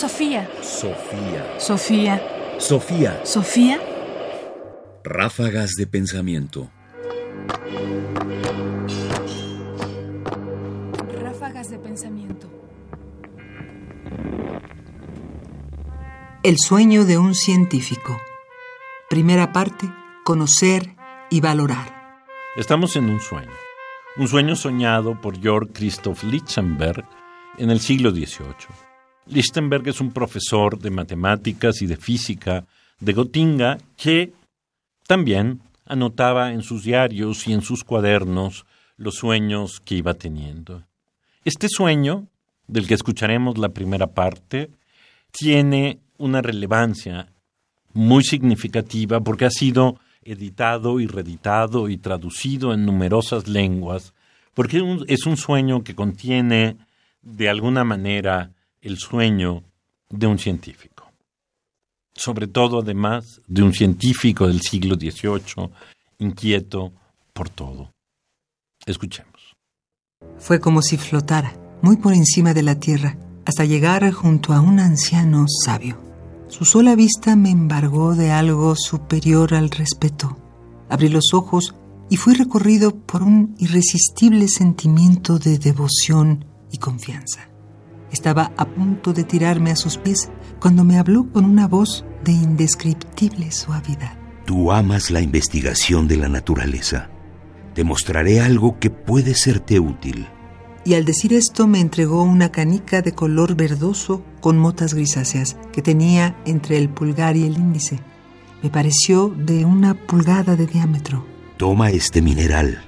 Sofía. Sofía. Sofía. Sofía. Sofía. Ráfagas de pensamiento. Ráfagas de pensamiento. El sueño de un científico. Primera parte, conocer y valorar. Estamos en un sueño. Un sueño soñado por Georg Christoph Lichtenberg en el siglo XVIII. Lichtenberg es un profesor de matemáticas y de física de Gotinga que también anotaba en sus diarios y en sus cuadernos los sueños que iba teniendo. Este sueño, del que escucharemos la primera parte, tiene una relevancia muy significativa porque ha sido editado y reeditado y traducido en numerosas lenguas, porque es un sueño que contiene de alguna manera el sueño de un científico. Sobre todo, además, de un científico del siglo XVIII, inquieto por todo. Escuchemos. Fue como si flotara, muy por encima de la tierra, hasta llegar junto a un anciano sabio. Su sola vista me embargó de algo superior al respeto. Abrí los ojos y fui recorrido por un irresistible sentimiento de devoción y confianza. Estaba a punto de tirarme a sus pies cuando me habló con una voz de indescriptible suavidad. Tú amas la investigación de la naturaleza. Te mostraré algo que puede serte útil. Y al decir esto me entregó una canica de color verdoso con motas grisáceas que tenía entre el pulgar y el índice. Me pareció de una pulgada de diámetro. Toma este mineral,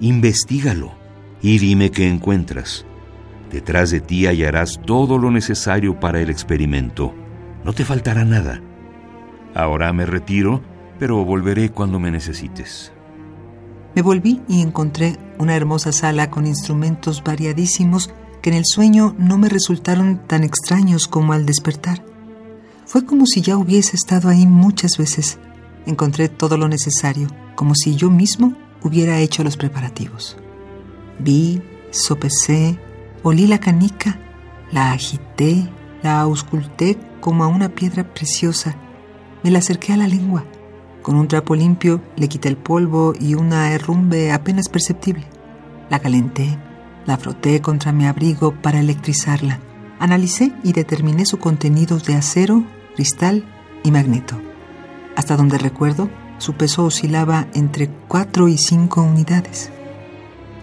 investigalo y dime qué encuentras. Detrás de ti hallarás todo lo necesario para el experimento. No te faltará nada. Ahora me retiro, pero volveré cuando me necesites. Me volví y encontré una hermosa sala con instrumentos variadísimos que en el sueño no me resultaron tan extraños como al despertar. Fue como si ya hubiese estado ahí muchas veces. Encontré todo lo necesario, como si yo mismo hubiera hecho los preparativos. Vi, sopesé, Olí la canica, la agité, la ausculté como a una piedra preciosa. Me la acerqué a la lengua. Con un trapo limpio le quité el polvo y una herrumbe apenas perceptible. La calenté, la froté contra mi abrigo para electrizarla. Analicé y determiné su contenido de acero, cristal y magneto. Hasta donde recuerdo, su peso oscilaba entre 4 y 5 unidades.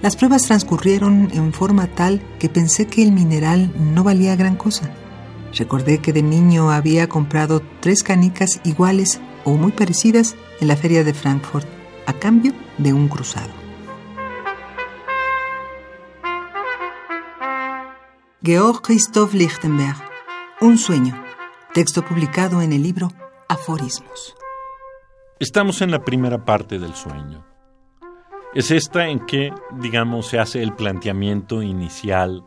Las pruebas transcurrieron en forma tal que pensé que el mineral no valía gran cosa. Recordé que de niño había comprado tres canicas iguales o muy parecidas en la feria de Frankfurt a cambio de un cruzado. Georg Christoph Lichtenberg, Un sueño, texto publicado en el libro Aforismos. Estamos en la primera parte del sueño es esta en que, digamos, se hace el planteamiento inicial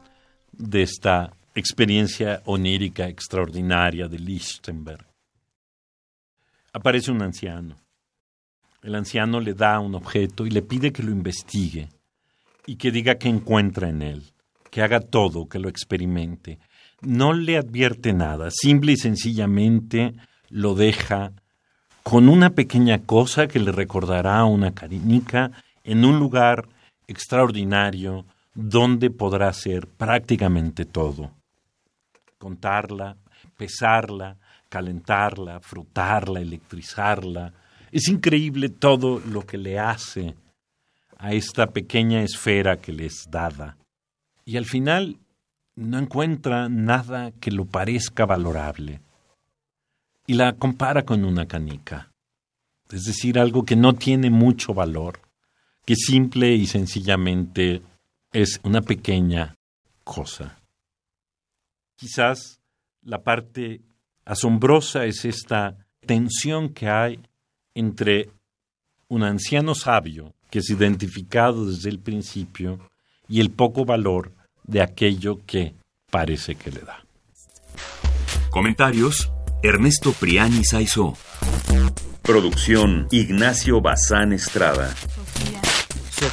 de esta experiencia onírica extraordinaria de Lichtenberg. Aparece un anciano. El anciano le da un objeto y le pide que lo investigue y que diga qué encuentra en él, que haga todo, que lo experimente. No le advierte nada, simple y sencillamente lo deja con una pequeña cosa que le recordará una carinica en un lugar extraordinario donde podrá ser prácticamente todo. Contarla, pesarla, calentarla, frutarla, electrizarla. Es increíble todo lo que le hace a esta pequeña esfera que le es dada. Y al final no encuentra nada que lo parezca valorable. Y la compara con una canica. Es decir, algo que no tiene mucho valor que simple y sencillamente es una pequeña cosa. Quizás la parte asombrosa es esta tensión que hay entre un anciano sabio que es identificado desde el principio y el poco valor de aquello que parece que le da. Comentarios: Ernesto Priani Saizó. Producción: Ignacio Bazán Estrada.